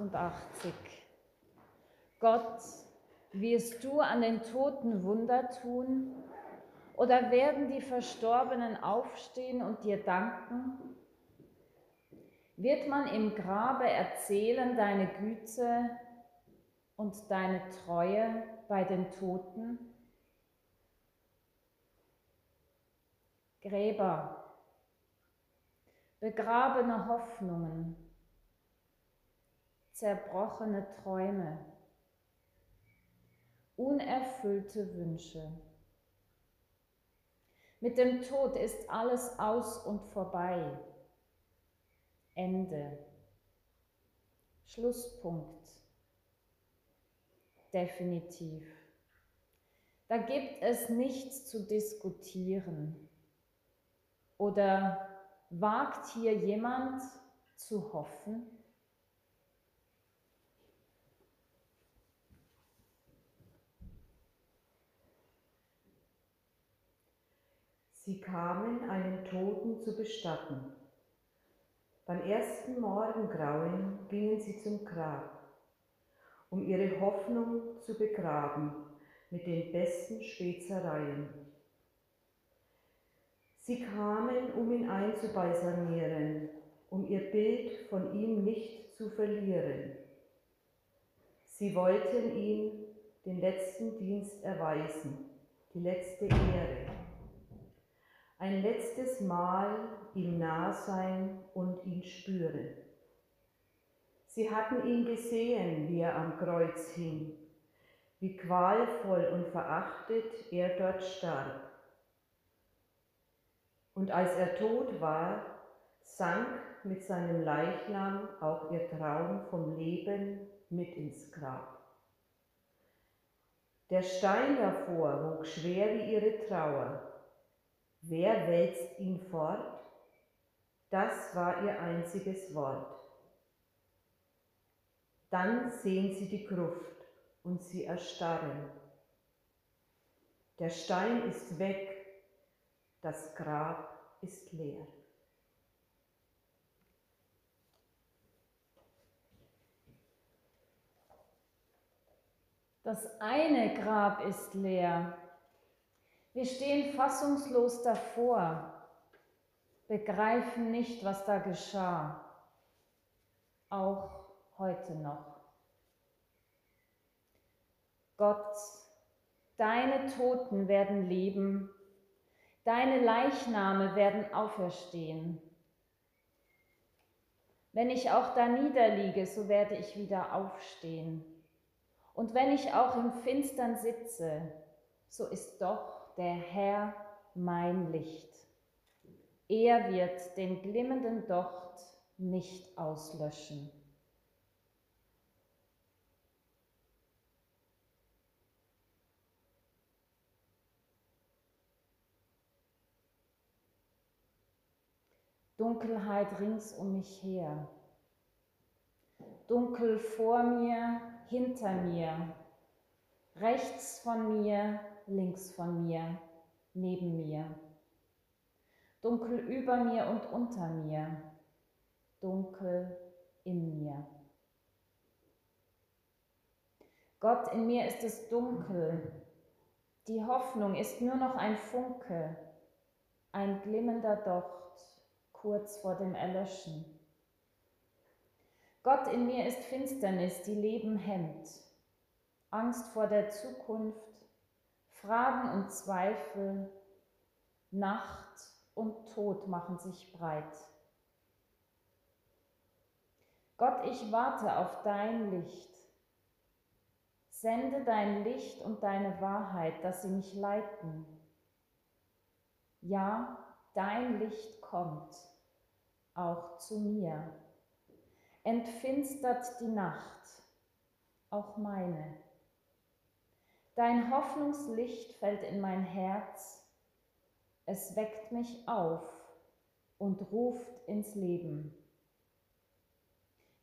88. Gott, wirst du an den Toten Wunder tun? Oder werden die Verstorbenen aufstehen und dir danken? Wird man im Grabe erzählen deine Güte und deine Treue bei den Toten? Gräber, begrabene Hoffnungen, zerbrochene Träume, unerfüllte Wünsche. Mit dem Tod ist alles aus und vorbei. Ende. Schlusspunkt. Definitiv. Da gibt es nichts zu diskutieren. Oder wagt hier jemand zu hoffen? Sie kamen, einen Toten zu bestatten. Beim ersten Morgengrauen gingen sie zum Grab, um ihre Hoffnung zu begraben mit den besten Schwätzereien. Sie kamen, um ihn einzubalsamieren, um ihr Bild von ihm nicht zu verlieren. Sie wollten ihm den letzten Dienst erweisen, die letzte Ehre. Ein letztes Mal ihm nah sein und ihn spüren. Sie hatten ihn gesehen, wie er am Kreuz hing, wie qualvoll und verachtet er dort starb. Und als er tot war, sank mit seinem Leichnam auch ihr Traum vom Leben mit ins Grab. Der Stein davor wog schwer wie ihre Trauer. Wer wälzt ihn fort? Das war ihr einziges Wort. Dann sehen sie die Gruft und sie erstarren. Der Stein ist weg, das Grab ist leer. Das eine Grab ist leer. Wir stehen fassungslos davor, begreifen nicht, was da geschah, auch heute noch. Gott, deine Toten werden leben Deine Leichname werden auferstehen. Wenn ich auch da niederliege, so werde ich wieder aufstehen. Und wenn ich auch im Finstern sitze, so ist doch der Herr mein Licht. Er wird den glimmenden Docht nicht auslöschen. Dunkelheit rings um mich her. Dunkel vor mir, hinter mir, rechts von mir, links von mir, neben mir. Dunkel über mir und unter mir, dunkel in mir. Gott, in mir ist es dunkel. Die Hoffnung ist nur noch ein Funke, ein glimmender Docht kurz vor dem Erlöschen. Gott in mir ist Finsternis, die Leben hemmt, Angst vor der Zukunft, Fragen und Zweifel, Nacht und Tod machen sich breit. Gott, ich warte auf dein Licht. Sende dein Licht und deine Wahrheit, dass sie mich leiten. Ja, dein Licht kommt auch zu mir. Entfinstert die Nacht, auch meine. Dein Hoffnungslicht fällt in mein Herz, es weckt mich auf und ruft ins Leben.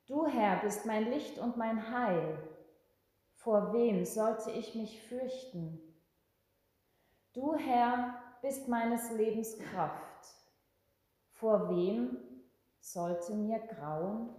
Du Herr bist mein Licht und mein Heil, vor wem sollte ich mich fürchten? Du Herr bist meines Lebens Kraft. Vor wem sollte mir grauen?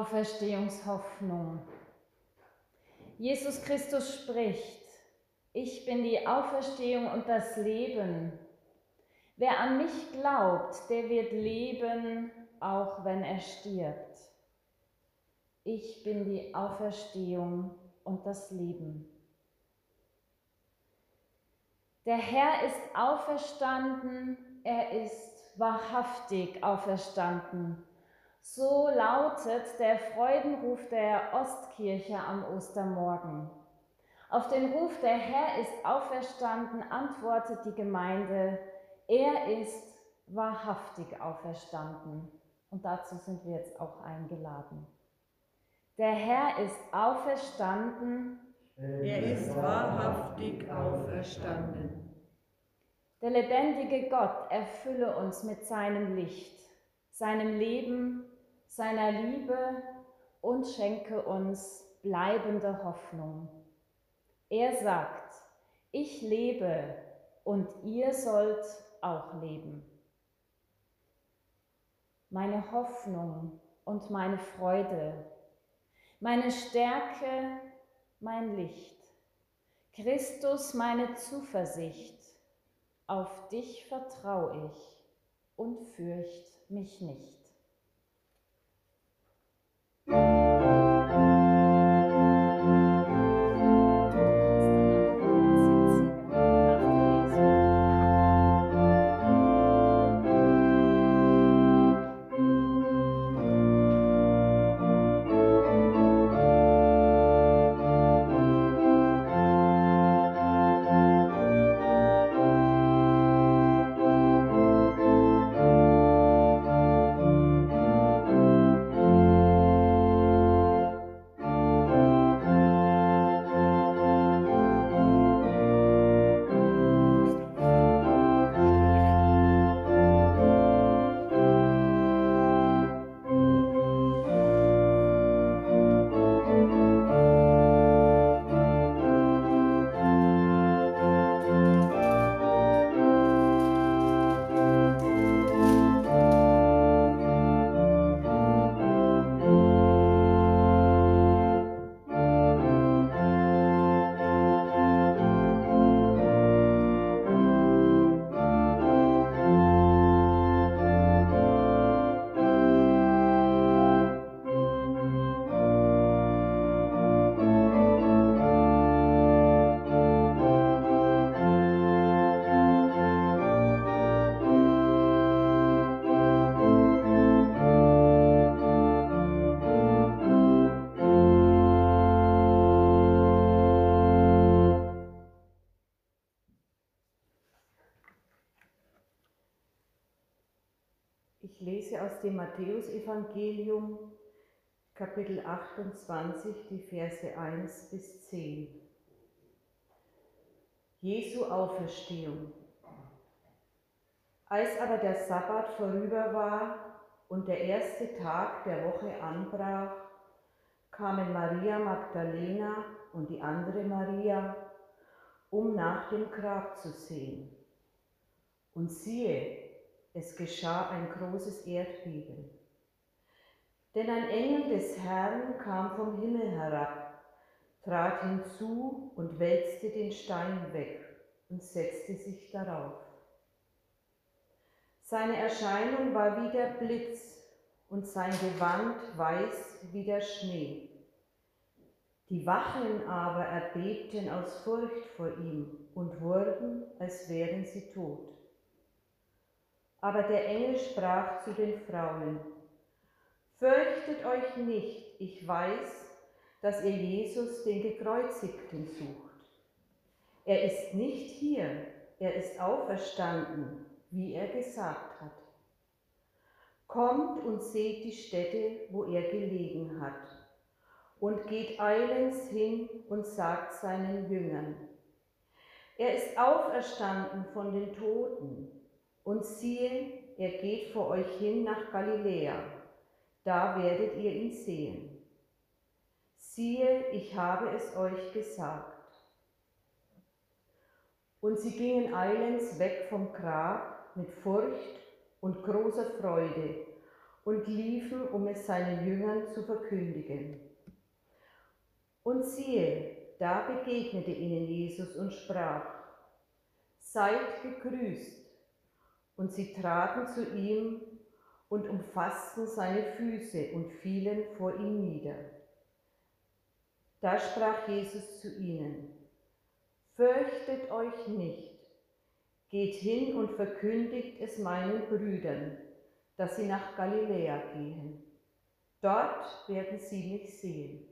Auferstehungshoffnung. Jesus Christus spricht, ich bin die Auferstehung und das Leben. Wer an mich glaubt, der wird leben, auch wenn er stirbt. Ich bin die Auferstehung und das Leben. Der Herr ist auferstanden, er ist wahrhaftig auferstanden. So lautet der Freudenruf der Ostkirche am Ostermorgen. Auf den Ruf der Herr ist auferstanden, antwortet die Gemeinde, er ist wahrhaftig auferstanden. Und dazu sind wir jetzt auch eingeladen. Der Herr ist auferstanden. Er ist wahrhaftig auferstanden. Der lebendige Gott erfülle uns mit seinem Licht, seinem Leben, seiner Liebe und schenke uns bleibende Hoffnung. Er sagt, ich lebe und ihr sollt auch leben. Meine Hoffnung und meine Freude, meine Stärke, mein Licht, Christus meine Zuversicht, auf dich vertraue ich und fürcht mich nicht. Thank you. Lese aus dem Matthäusevangelium, Kapitel 28, die Verse 1 bis 10. Jesu Auferstehung. Als aber der Sabbat vorüber war und der erste Tag der Woche anbrach, kamen Maria Magdalena und die andere Maria, um nach dem Grab zu sehen. Und siehe, es geschah ein großes Erdbeben. Denn ein Engel des Herrn kam vom Himmel herab, trat hinzu und wälzte den Stein weg und setzte sich darauf. Seine Erscheinung war wie der Blitz und sein Gewand weiß wie der Schnee. Die Wachen aber erbebten aus Furcht vor ihm und wurden, als wären sie tot. Aber der Engel sprach zu den Frauen, Fürchtet euch nicht, ich weiß, dass ihr Jesus, den Gekreuzigten, sucht. Er ist nicht hier, er ist auferstanden, wie er gesagt hat. Kommt und seht die Stätte, wo er gelegen hat, und geht eilends hin und sagt seinen Jüngern, er ist auferstanden von den Toten und siehe, er geht vor euch hin nach Galiläa, da werdet ihr ihn sehen. Siehe, ich habe es euch gesagt. Und sie gingen eilends weg vom Grab mit Furcht und großer Freude und liefen, um es seinen Jüngern zu verkündigen. Und siehe, da begegnete ihnen Jesus und sprach, Seid gegrüßt. Und sie traten zu ihm und umfassten seine Füße und fielen vor ihm nieder. Da sprach Jesus zu ihnen, Fürchtet euch nicht, geht hin und verkündigt es meinen Brüdern, dass sie nach Galiläa gehen. Dort werden sie mich sehen.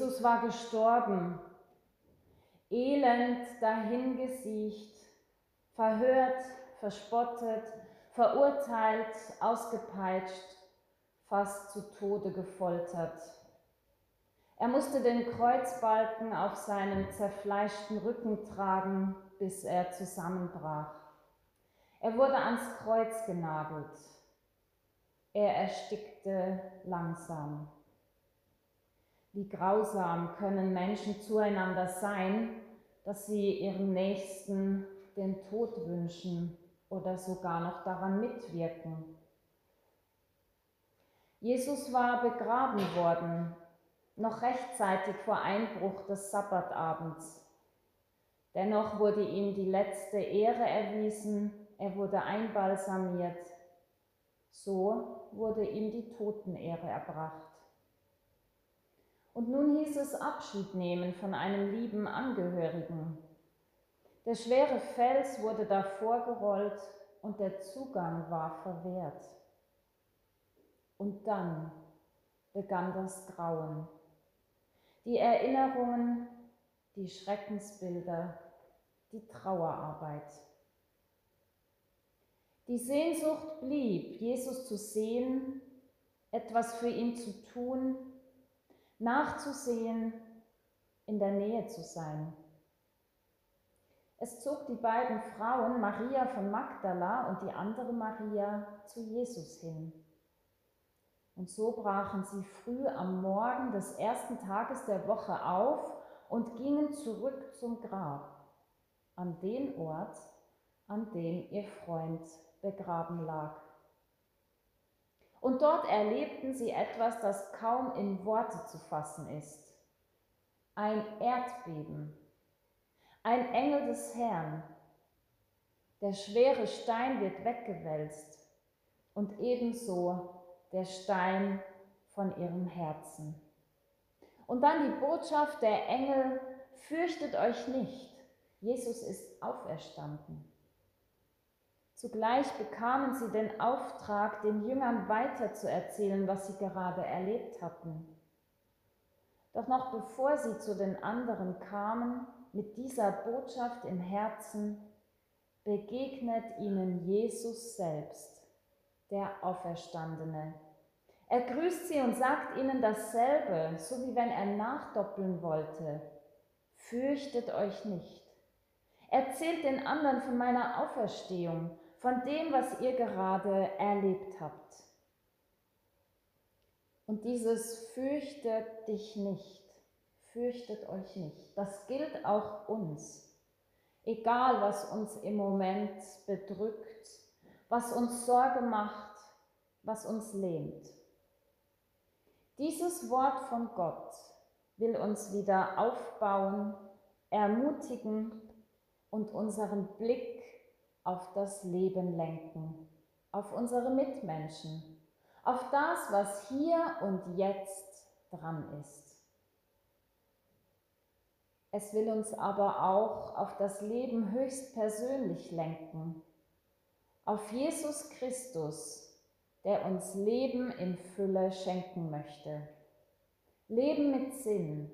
Jesus war gestorben, elend dahingesiecht, verhört, verspottet, verurteilt, ausgepeitscht, fast zu Tode gefoltert. Er musste den Kreuzbalken auf seinem zerfleischten Rücken tragen, bis er zusammenbrach. Er wurde ans Kreuz genagelt. Er erstickte langsam. Wie grausam können Menschen zueinander sein, dass sie ihrem Nächsten den Tod wünschen oder sogar noch daran mitwirken. Jesus war begraben worden, noch rechtzeitig vor Einbruch des Sabbatabends. Dennoch wurde ihm die letzte Ehre erwiesen, er wurde einbalsamiert. So wurde ihm die Totenehre erbracht. Und nun hieß es Abschied nehmen von einem lieben Angehörigen. Der schwere Fels wurde davor gerollt und der Zugang war verwehrt. Und dann begann das Grauen. Die Erinnerungen, die Schreckensbilder, die Trauerarbeit. Die Sehnsucht blieb, Jesus zu sehen, etwas für ihn zu tun, nachzusehen, in der Nähe zu sein. Es zog die beiden Frauen, Maria von Magdala und die andere Maria, zu Jesus hin. Und so brachen sie früh am Morgen des ersten Tages der Woche auf und gingen zurück zum Grab, an den Ort, an dem ihr Freund begraben lag. Und dort erlebten sie etwas, das kaum in Worte zu fassen ist. Ein Erdbeben, ein Engel des Herrn. Der schwere Stein wird weggewälzt und ebenso der Stein von ihrem Herzen. Und dann die Botschaft der Engel, fürchtet euch nicht, Jesus ist auferstanden. Zugleich bekamen sie den Auftrag, den Jüngern weiterzuerzählen, was sie gerade erlebt hatten. Doch noch bevor sie zu den anderen kamen, mit dieser Botschaft im Herzen, begegnet ihnen Jesus selbst, der Auferstandene. Er grüßt sie und sagt ihnen dasselbe, so wie wenn er nachdoppeln wollte. Fürchtet euch nicht. Erzählt den anderen von meiner Auferstehung, von dem, was ihr gerade erlebt habt. Und dieses fürchtet dich nicht, fürchtet euch nicht, das gilt auch uns. Egal, was uns im Moment bedrückt, was uns Sorge macht, was uns lähmt. Dieses Wort von Gott will uns wieder aufbauen, ermutigen und unseren Blick auf das Leben lenken, auf unsere Mitmenschen, auf das, was hier und jetzt dran ist. Es will uns aber auch auf das Leben höchstpersönlich lenken, auf Jesus Christus, der uns Leben in Fülle schenken möchte. Leben mit Sinn,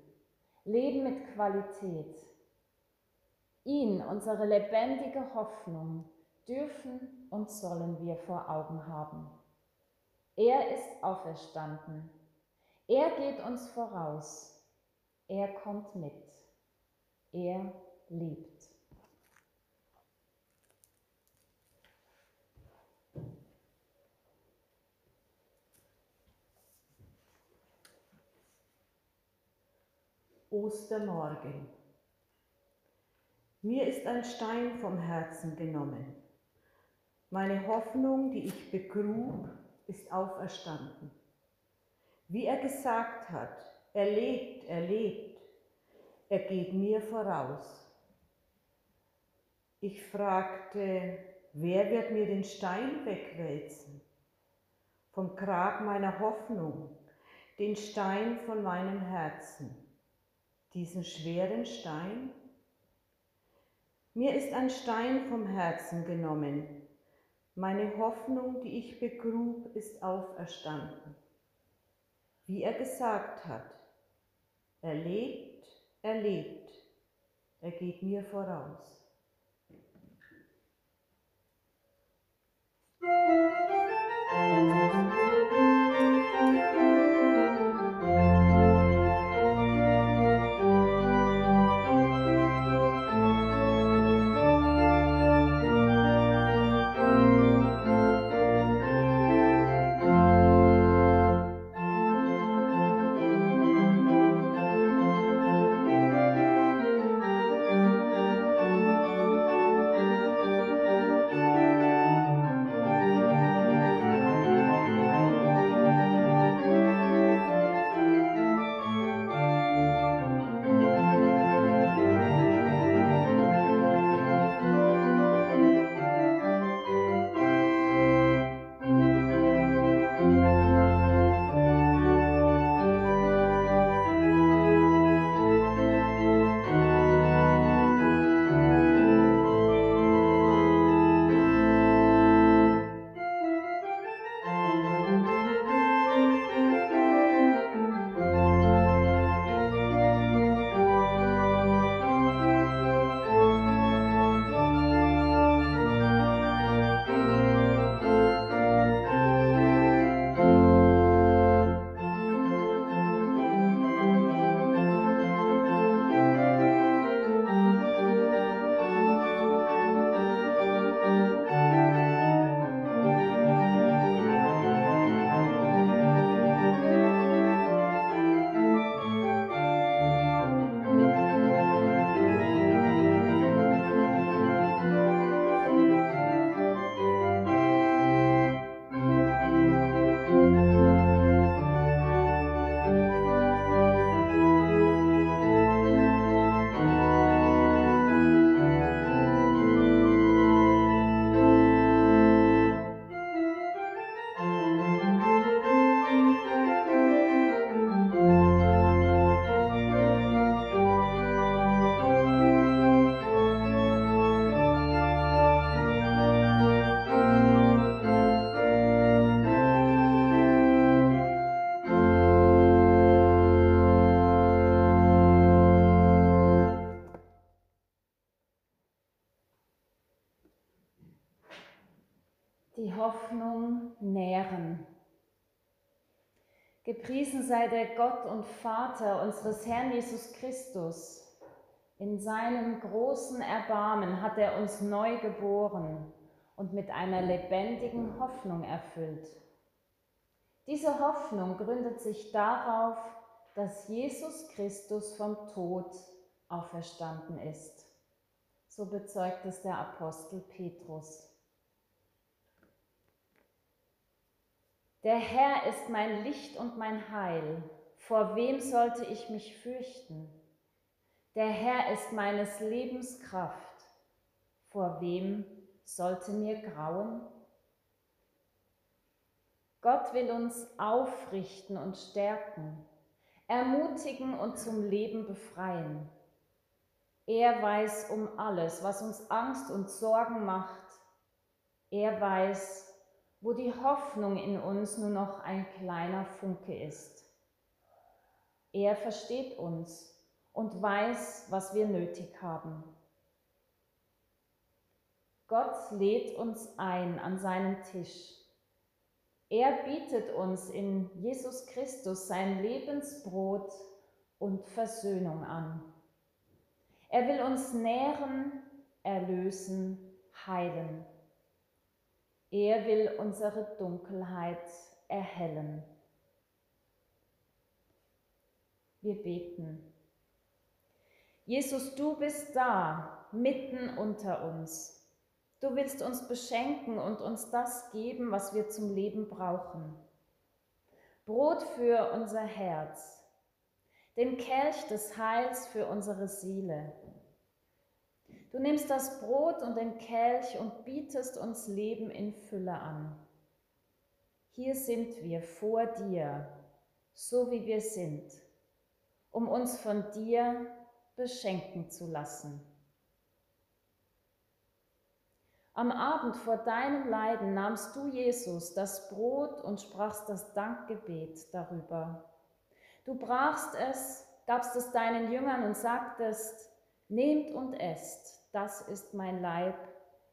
Leben mit Qualität. Ihn, unsere lebendige Hoffnung, dürfen und sollen wir vor Augen haben. Er ist auferstanden. Er geht uns voraus. Er kommt mit. Er lebt. Ostermorgen. Mir ist ein Stein vom Herzen genommen. Meine Hoffnung, die ich begrub, ist auferstanden. Wie er gesagt hat, er lebt, er lebt, er geht mir voraus. Ich fragte, wer wird mir den Stein wegwälzen? Vom Grab meiner Hoffnung, den Stein von meinem Herzen diesen schweren Stein? Mir ist ein Stein vom Herzen genommen. Meine Hoffnung, die ich begrub, ist auferstanden. Wie er gesagt hat, er lebt, er lebt, er geht mir voraus. die Hoffnung nähren. Gepriesen sei der Gott und Vater unseres Herrn Jesus Christus. In seinem großen Erbarmen hat er uns neu geboren und mit einer lebendigen Hoffnung erfüllt. Diese Hoffnung gründet sich darauf, dass Jesus Christus vom Tod auferstanden ist. So bezeugt es der Apostel Petrus. Der Herr ist mein Licht und mein Heil. Vor wem sollte ich mich fürchten? Der Herr ist meines Lebens Kraft. Vor wem sollte mir grauen? Gott will uns aufrichten und stärken, ermutigen und zum Leben befreien. Er weiß um alles, was uns Angst und Sorgen macht. Er weiß, wo die Hoffnung in uns nur noch ein kleiner Funke ist. Er versteht uns und weiß, was wir nötig haben. Gott lädt uns ein an seinen Tisch. Er bietet uns in Jesus Christus sein Lebensbrot und Versöhnung an. Er will uns nähren, erlösen, heilen. Er will unsere Dunkelheit erhellen. Wir beten. Jesus, du bist da, mitten unter uns. Du willst uns beschenken und uns das geben, was wir zum Leben brauchen. Brot für unser Herz, den Kelch des Heils für unsere Seele Du nimmst das Brot und den Kelch und bietest uns Leben in Fülle an. Hier sind wir vor dir, so wie wir sind, um uns von dir beschenken zu lassen. Am Abend vor deinem Leiden nahmst du, Jesus, das Brot und sprachst das Dankgebet darüber. Du brachst es, gabst es deinen Jüngern und sagtest, nehmt und esst, das ist mein Leib,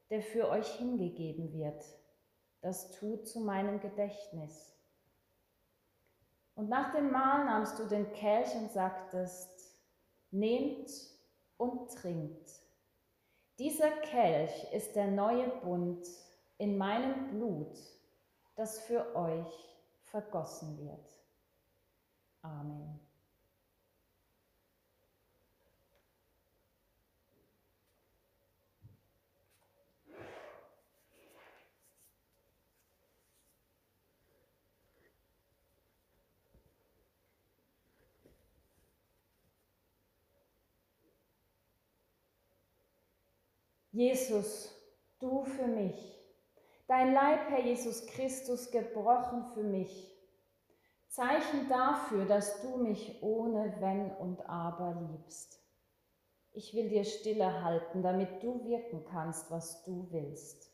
der für euch hingegeben wird. Das tut zu meinem Gedächtnis. Und nach dem Mahl nahmst du den Kelch und sagtest, nehmt und trinkt. Dieser Kelch ist der neue Bund in meinem Blut, das für euch vergossen wird. Amen. Jesus, du für mich, dein Leib, Herr Jesus Christus, gebrochen für mich. Zeichen dafür, dass du mich ohne Wenn und Aber liebst. Ich will dir stille halten, damit du wirken kannst, was du willst.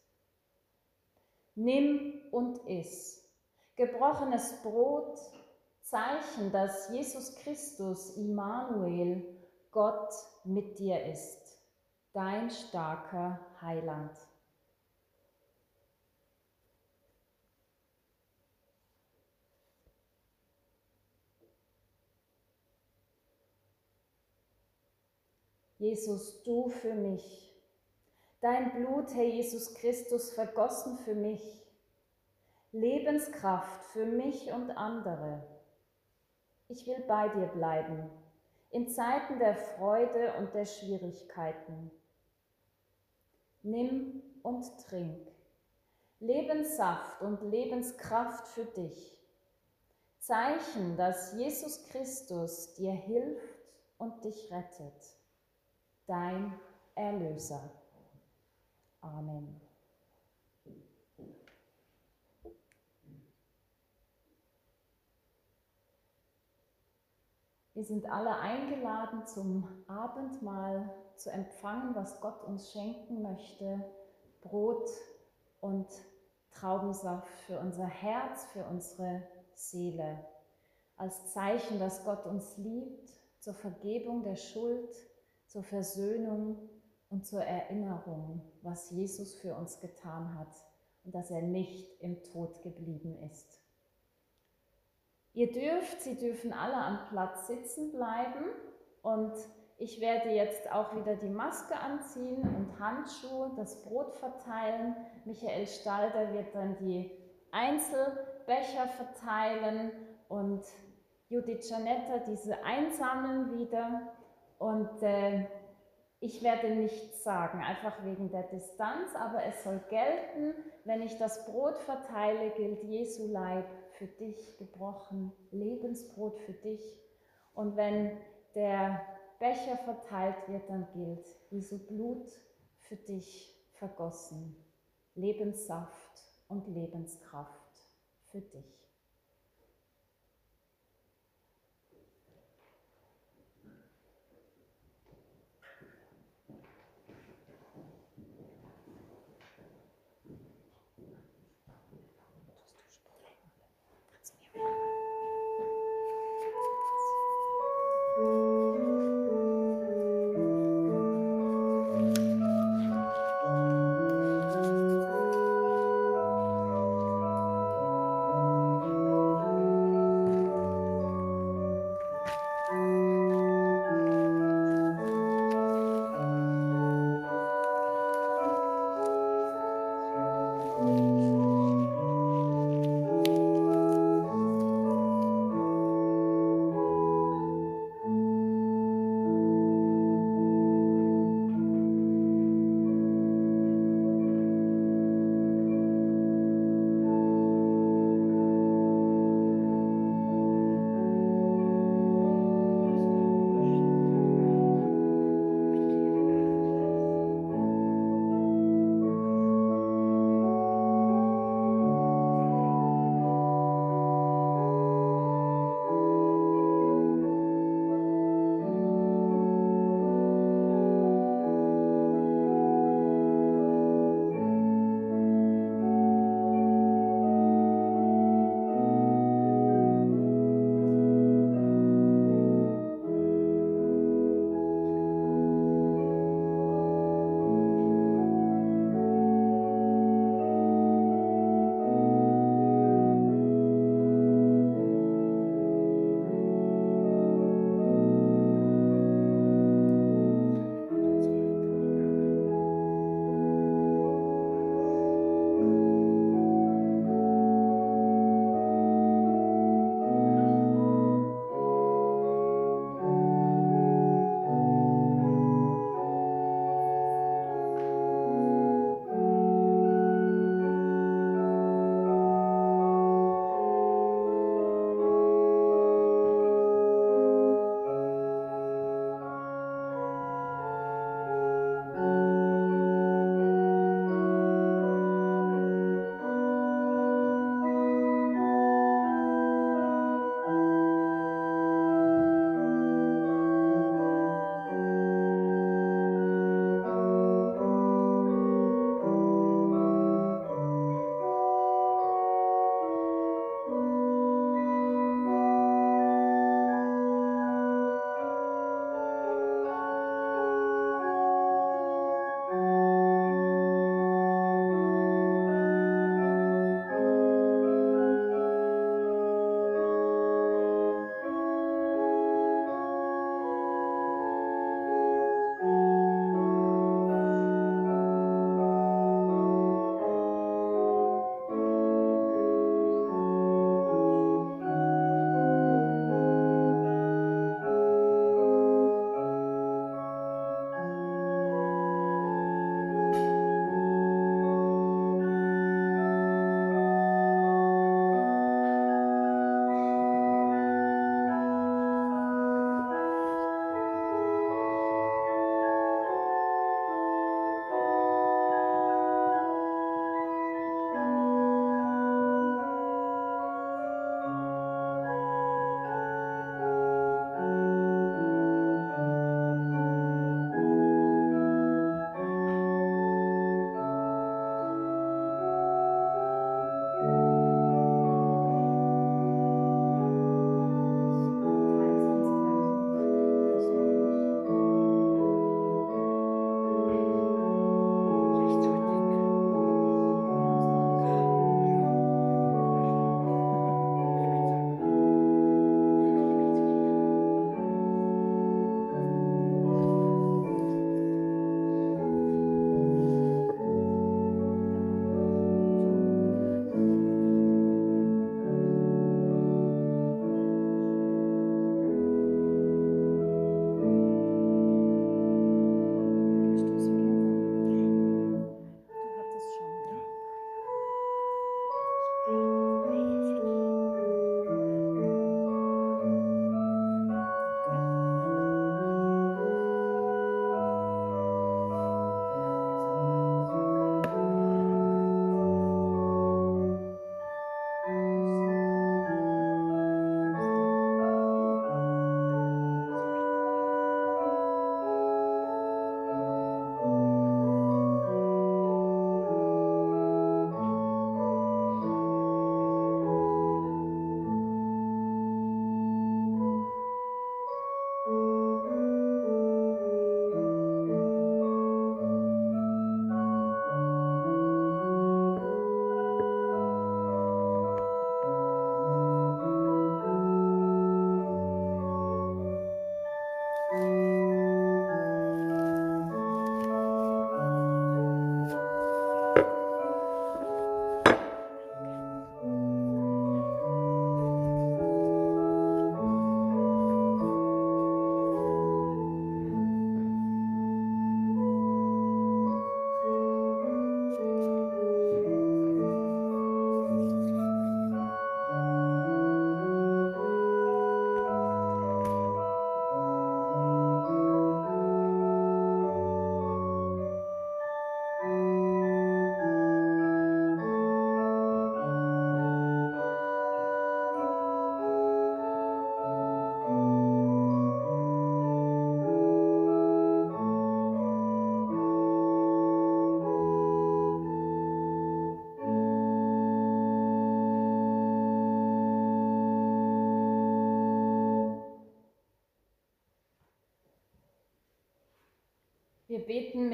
Nimm und iss. Gebrochenes Brot, Zeichen, dass Jesus Christus, Immanuel, Gott mit dir ist dein starker Heiland. Jesus, du für mich, dein Blut, Herr Jesus Christus, vergossen für mich, Lebenskraft für mich und andere. Ich will bei dir bleiben, in Zeiten der Freude und der Schwierigkeiten. Nimm und trink. Lebenssaft und Lebenskraft für dich. Zeichen, dass Jesus Christus dir hilft und dich rettet. Dein Erlöser. Amen. Wir sind alle eingeladen zum Abendmahl zu empfangen, was Gott uns schenken möchte. Brot und Traubensaft für unser Herz, für unsere Seele. Als Zeichen, dass Gott uns liebt, zur Vergebung der Schuld, zur Versöhnung und zur Erinnerung, was Jesus für uns getan hat und dass er nicht im Tod geblieben ist. Ihr dürft, Sie dürfen alle am Platz sitzen bleiben und ich werde jetzt auch wieder die Maske anziehen und Handschuhe, das Brot verteilen. Michael Stalder wird dann die Einzelbecher verteilen und Judith Janetta diese einsammeln wieder. Und äh, ich werde nichts sagen, einfach wegen der Distanz, aber es soll gelten, wenn ich das Brot verteile, gilt Jesu Leib für dich gebrochen, Lebensbrot für dich. Und wenn der Becher verteilt wird, dann gilt Jesu Blut für dich vergossen, Lebenssaft und Lebenskraft für dich.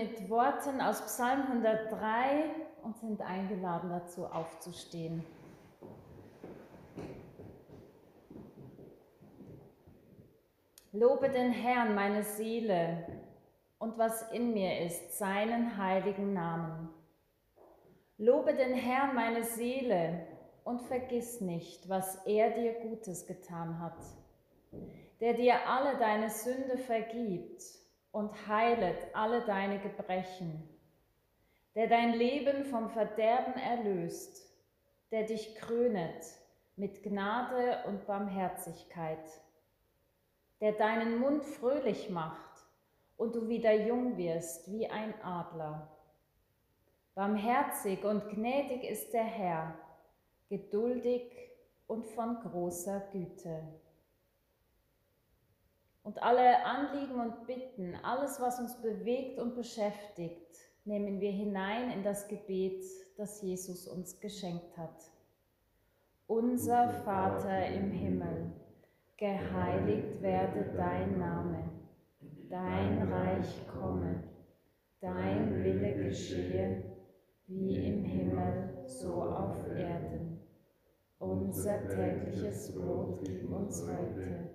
Mit Worten aus Psalm 103 und sind eingeladen dazu aufzustehen. Lobe den Herrn, meine Seele, und was in mir ist, seinen heiligen Namen. Lobe den Herrn, meine Seele, und vergiss nicht, was er dir Gutes getan hat, der dir alle deine Sünde vergibt und heilet alle deine Gebrechen, der dein Leben vom Verderben erlöst, der dich krönet mit Gnade und Barmherzigkeit, der deinen Mund fröhlich macht und du wieder jung wirst wie ein Adler. Barmherzig und gnädig ist der Herr, geduldig und von großer Güte. Und alle Anliegen und Bitten, alles, was uns bewegt und beschäftigt, nehmen wir hinein in das Gebet, das Jesus uns geschenkt hat. Unser Vater im Himmel, geheiligt werde dein Name, dein Reich komme, dein Wille geschehe, wie im Himmel, so auf Erden. Unser tägliches Brot gib uns heute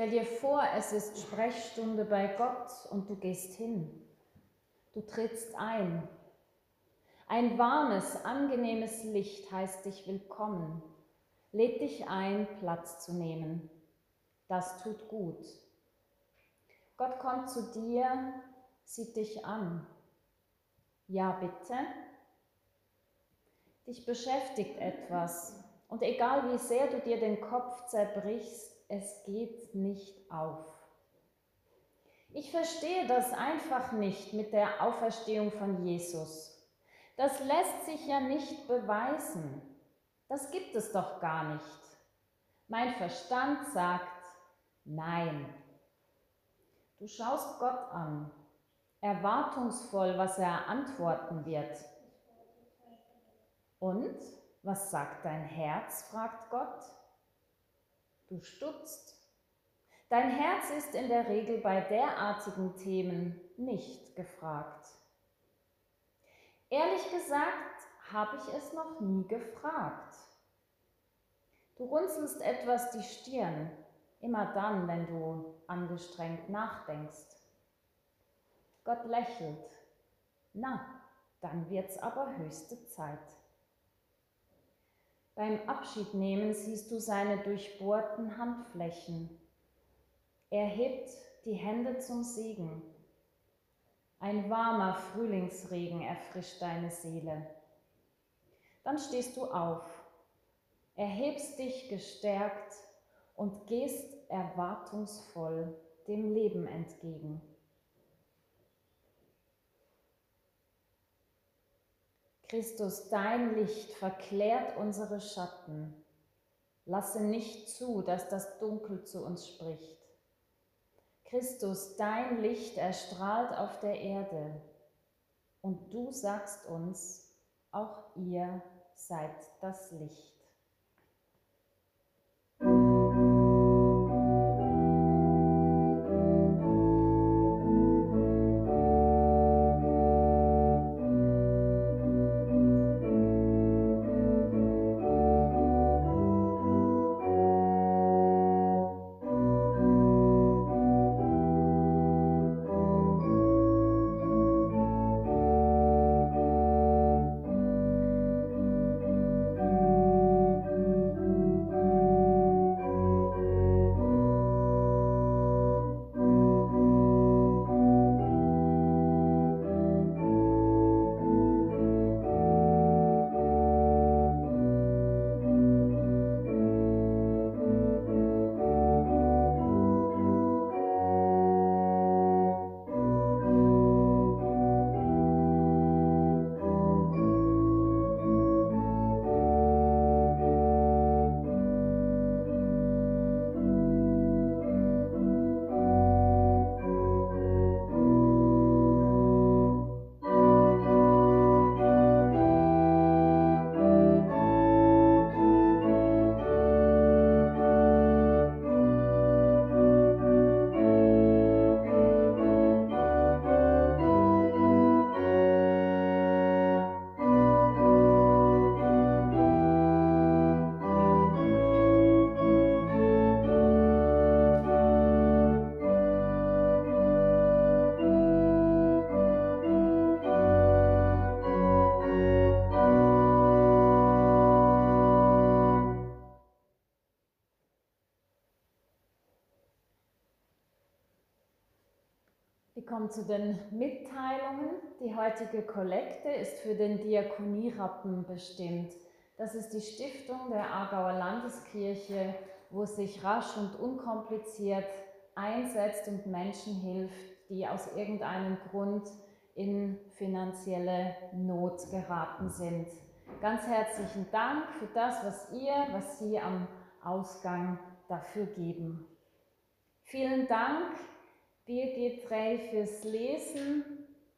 Stell dir vor, es ist Sprechstunde bei Gott und du gehst hin. Du trittst ein. Ein warmes, angenehmes Licht heißt dich willkommen, lädt dich ein, Platz zu nehmen. Das tut gut. Gott kommt zu dir, sieht dich an. Ja, bitte. Dich beschäftigt etwas und egal wie sehr du dir den Kopf zerbrichst, es geht nicht auf. Ich verstehe das einfach nicht mit der Auferstehung von Jesus. Das lässt sich ja nicht beweisen. Das gibt es doch gar nicht. Mein Verstand sagt Nein. Du schaust Gott an, erwartungsvoll, was er antworten wird. Und was sagt dein Herz? fragt Gott. Du stutzt. Dein Herz ist in der Regel bei derartigen Themen nicht gefragt. Ehrlich gesagt habe ich es noch nie gefragt. Du runzelst etwas die Stirn, immer dann, wenn du angestrengt nachdenkst. Gott lächelt. Na, dann wird's aber höchste Zeit. Beim Abschiednehmen siehst du seine durchbohrten Handflächen. Er hebt die Hände zum Segen. Ein warmer Frühlingsregen erfrischt deine Seele. Dann stehst du auf, erhebst dich gestärkt und gehst erwartungsvoll dem Leben entgegen. Christus, dein Licht verklärt unsere Schatten. Lasse nicht zu, dass das Dunkel zu uns spricht. Christus, dein Licht erstrahlt auf der Erde. Und du sagst uns, auch ihr seid das Licht. Kommen zu den Mitteilungen. Die heutige Kollekte ist für den Diakonierappen bestimmt. Das ist die Stiftung der Aargauer Landeskirche, wo sich rasch und unkompliziert einsetzt und Menschen hilft, die aus irgendeinem Grund in finanzielle Not geraten sind. Ganz herzlichen Dank für das, was ihr, was Sie am Ausgang dafür geben. Vielen Dank, Birgit Rey, fürs Lesen.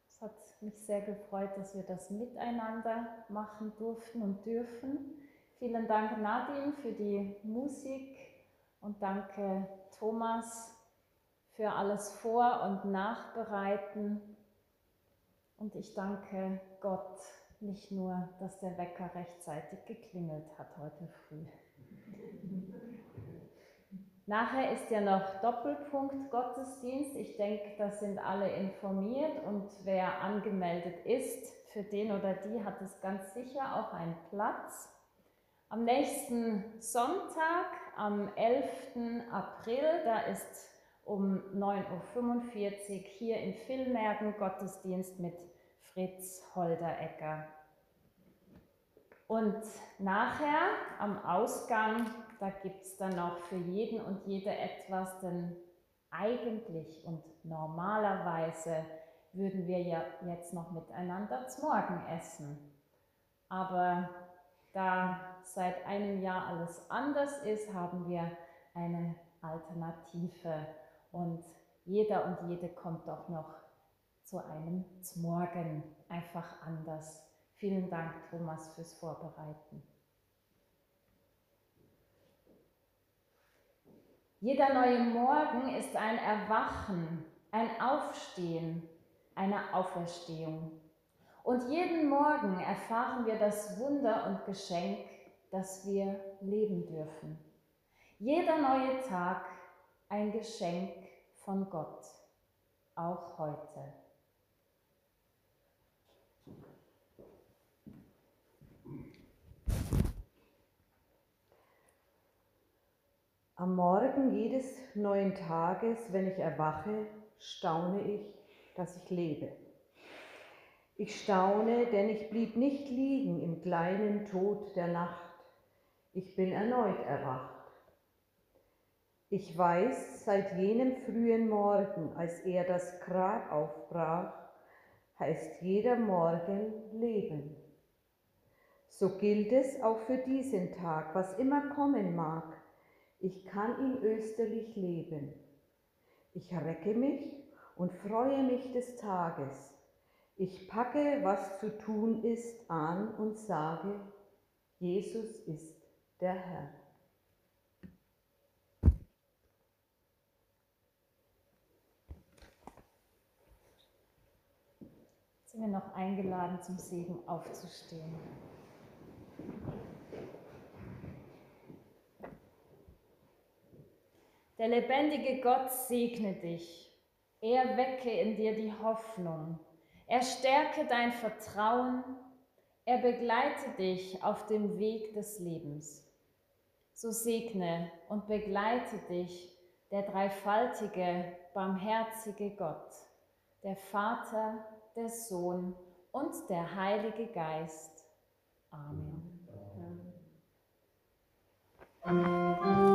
Es hat mich sehr gefreut, dass wir das miteinander machen durften und dürfen. Vielen Dank, Nadine, für die Musik und danke, Thomas, für alles Vor- und Nachbereiten. Und ich danke Gott nicht nur, dass der Wecker rechtzeitig geklingelt hat heute früh. Nachher ist ja noch Doppelpunkt Gottesdienst. Ich denke, da sind alle informiert und wer angemeldet ist, für den oder die hat es ganz sicher auch einen Platz. Am nächsten Sonntag, am 11. April, da ist um 9.45 Uhr hier in Villmergen Gottesdienst mit Fritz Holderecker. Und nachher am Ausgang, da gibt es dann noch für jeden und jede etwas, denn eigentlich und normalerweise würden wir ja jetzt noch miteinander zum Morgen essen. Aber da seit einem Jahr alles anders ist, haben wir eine Alternative und jeder und jede kommt doch noch zu einem Morgen einfach anders. Vielen Dank, Thomas, fürs Vorbereiten. Jeder neue Morgen ist ein Erwachen, ein Aufstehen, eine Auferstehung. Und jeden Morgen erfahren wir das Wunder und Geschenk, dass wir leben dürfen. Jeder neue Tag ein Geschenk von Gott, auch heute. Am Morgen jedes neuen Tages, wenn ich erwache, staune ich, dass ich lebe. Ich staune, denn ich blieb nicht liegen im kleinen Tod der Nacht. Ich bin erneut erwacht. Ich weiß, seit jenem frühen Morgen, als er das Grab aufbrach, heißt jeder Morgen Leben. So gilt es auch für diesen Tag, was immer kommen mag ich kann ihn österlich leben. Ich recke mich und freue mich des Tages. Ich packe, was zu tun ist, an und sage, Jesus ist der Herr. sind wir noch eingeladen, zum Segen aufzustehen. Der lebendige Gott segne dich. Er wecke in dir die Hoffnung. Er stärke dein Vertrauen. Er begleite dich auf dem Weg des Lebens. So segne und begleite dich der dreifaltige, barmherzige Gott, der Vater, der Sohn und der Heilige Geist. Amen. Amen.